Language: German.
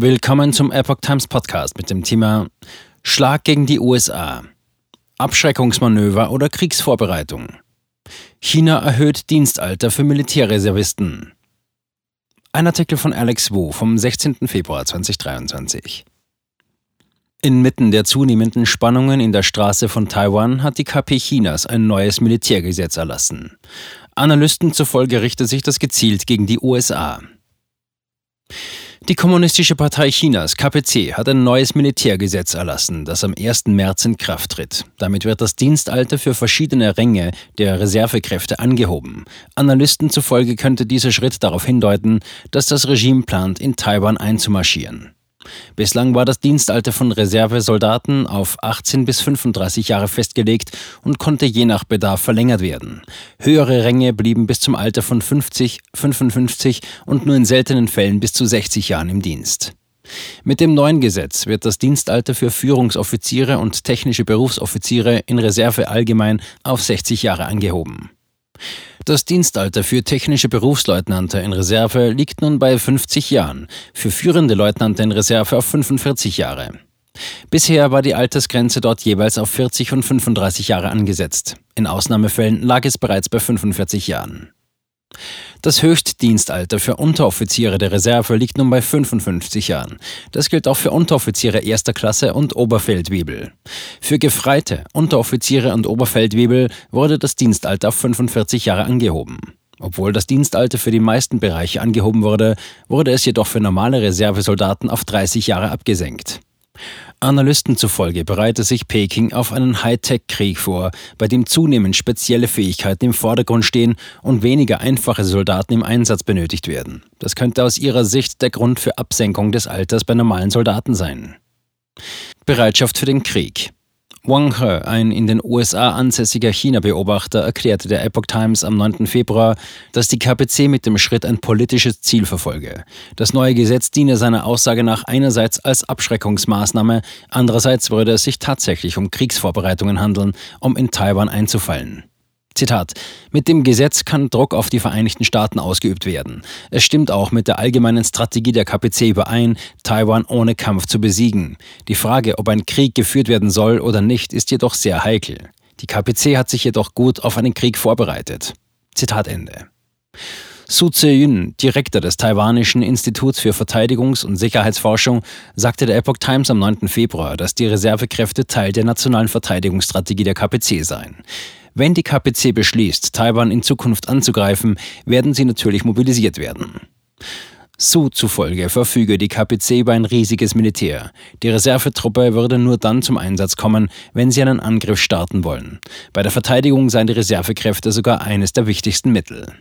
Willkommen zum Epoch Times Podcast mit dem Thema Schlag gegen die USA. Abschreckungsmanöver oder Kriegsvorbereitung. China erhöht Dienstalter für Militärreservisten. Ein Artikel von Alex Wu vom 16. Februar 2023. Inmitten der zunehmenden Spannungen in der Straße von Taiwan hat die KP Chinas ein neues Militärgesetz erlassen. Analysten zufolge richtet sich das gezielt gegen die USA. Die Kommunistische Partei Chinas, KPC, hat ein neues Militärgesetz erlassen, das am 1. März in Kraft tritt. Damit wird das Dienstalter für verschiedene Ränge der Reservekräfte angehoben. Analysten zufolge könnte dieser Schritt darauf hindeuten, dass das Regime plant, in Taiwan einzumarschieren. Bislang war das Dienstalter von Reservesoldaten auf 18 bis 35 Jahre festgelegt und konnte je nach Bedarf verlängert werden. Höhere Ränge blieben bis zum Alter von 50, 55 und nur in seltenen Fällen bis zu 60 Jahren im Dienst. Mit dem neuen Gesetz wird das Dienstalter für Führungsoffiziere und technische Berufsoffiziere in Reserve allgemein auf 60 Jahre angehoben. Das Dienstalter für technische Berufsleutnante in Reserve liegt nun bei 50 Jahren, für führende Leutnante in Reserve auf 45 Jahre. Bisher war die Altersgrenze dort jeweils auf 40 und 35 Jahre angesetzt. In Ausnahmefällen lag es bereits bei 45 Jahren. Das Höchstdienstalter für Unteroffiziere der Reserve liegt nun bei 55 Jahren. Das gilt auch für Unteroffiziere erster Klasse und Oberfeldwebel. Für Gefreite, Unteroffiziere und Oberfeldwebel wurde das Dienstalter auf 45 Jahre angehoben. Obwohl das Dienstalter für die meisten Bereiche angehoben wurde, wurde es jedoch für normale Reservesoldaten auf 30 Jahre abgesenkt. Analysten zufolge bereitet sich Peking auf einen Hightech-Krieg vor, bei dem zunehmend spezielle Fähigkeiten im Vordergrund stehen und weniger einfache Soldaten im Einsatz benötigt werden. Das könnte aus ihrer Sicht der Grund für Absenkung des Alters bei normalen Soldaten sein. Bereitschaft für den Krieg. Wang He, ein in den USA ansässiger China-Beobachter, erklärte der Epoch Times am 9. Februar, dass die KPC mit dem Schritt ein politisches Ziel verfolge. Das neue Gesetz diene seiner Aussage nach einerseits als Abschreckungsmaßnahme, andererseits würde es sich tatsächlich um Kriegsvorbereitungen handeln, um in Taiwan einzufallen. Zitat, mit dem Gesetz kann Druck auf die Vereinigten Staaten ausgeübt werden. Es stimmt auch mit der allgemeinen Strategie der KPC überein, Taiwan ohne Kampf zu besiegen. Die Frage, ob ein Krieg geführt werden soll oder nicht, ist jedoch sehr heikel. Die KPC hat sich jedoch gut auf einen Krieg vorbereitet. Zitat Ende. Su Tse-yun, Direktor des Taiwanischen Instituts für Verteidigungs- und Sicherheitsforschung, sagte der Epoch Times am 9. Februar, dass die Reservekräfte Teil der nationalen Verteidigungsstrategie der KPC seien. Wenn die KPC beschließt, Taiwan in Zukunft anzugreifen, werden sie natürlich mobilisiert werden. Su zufolge verfüge die KPC über ein riesiges Militär. Die Reservetruppe würde nur dann zum Einsatz kommen, wenn sie einen Angriff starten wollen. Bei der Verteidigung seien die Reservekräfte sogar eines der wichtigsten Mittel.